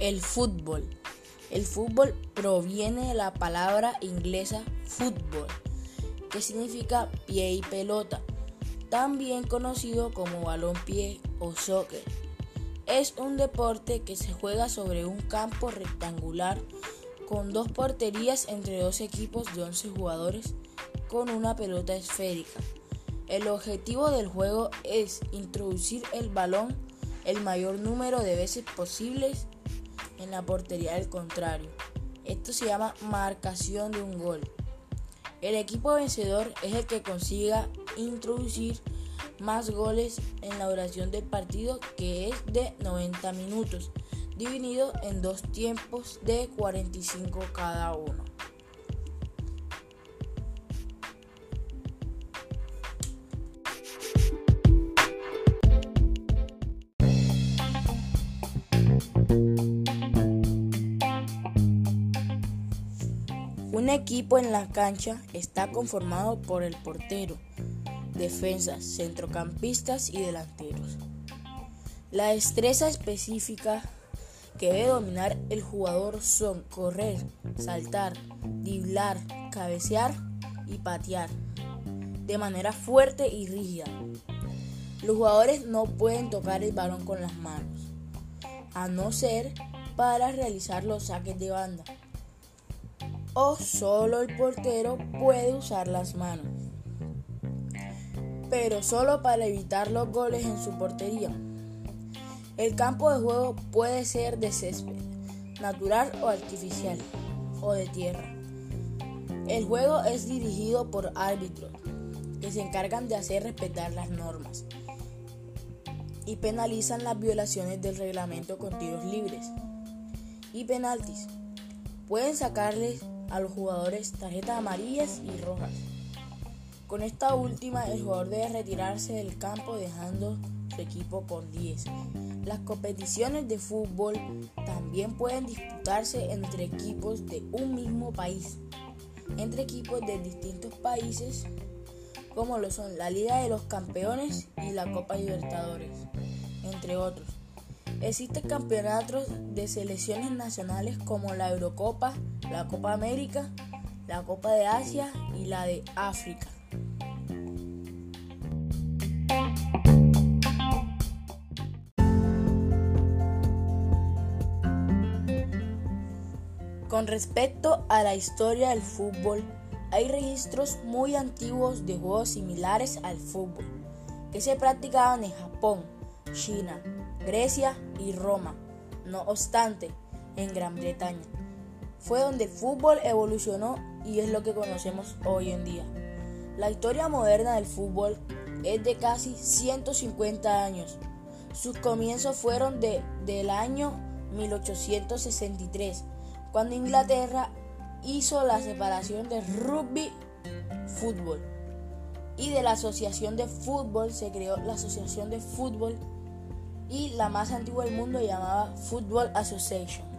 El fútbol. El fútbol proviene de la palabra inglesa football, que significa pie y pelota, también conocido como balón-pie o soccer. Es un deporte que se juega sobre un campo rectangular con dos porterías entre dos equipos de 11 jugadores con una pelota esférica. El objetivo del juego es introducir el balón el mayor número de veces posibles en la portería del contrario. Esto se llama marcación de un gol. El equipo vencedor es el que consiga introducir más goles en la duración del partido que es de 90 minutos, dividido en dos tiempos de 45 cada uno. Un equipo en la cancha está conformado por el portero, defensas, centrocampistas y delanteros. La destreza específica que debe dominar el jugador son correr, saltar, driblar, cabecear y patear de manera fuerte y rígida. Los jugadores no pueden tocar el balón con las manos, a no ser para realizar los saques de banda o solo el portero puede usar las manos, pero solo para evitar los goles en su portería. El campo de juego puede ser de césped, natural o artificial, o de tierra. El juego es dirigido por árbitros que se encargan de hacer respetar las normas y penalizan las violaciones del reglamento con tiros libres y penaltis. Pueden sacarles a los jugadores tarjetas amarillas y rojas. Con esta última, el jugador debe retirarse del campo dejando su equipo con 10. Las competiciones de fútbol también pueden disputarse entre equipos de un mismo país, entre equipos de distintos países, como lo son la Liga de los Campeones y la Copa Libertadores, entre otros. Existen campeonatos de selecciones nacionales como la Eurocopa, la Copa América, la Copa de Asia y la de África. Con respecto a la historia del fútbol, hay registros muy antiguos de juegos similares al fútbol que se practicaban en Japón, China, Grecia y Roma. No obstante, en Gran Bretaña fue donde el fútbol evolucionó y es lo que conocemos hoy en día. La historia moderna del fútbol es de casi 150 años. Sus comienzos fueron de, del año 1863, cuando Inglaterra hizo la separación del rugby fútbol y de la asociación de fútbol se creó la asociación de fútbol y la más antigua del mundo llamaba Football Association.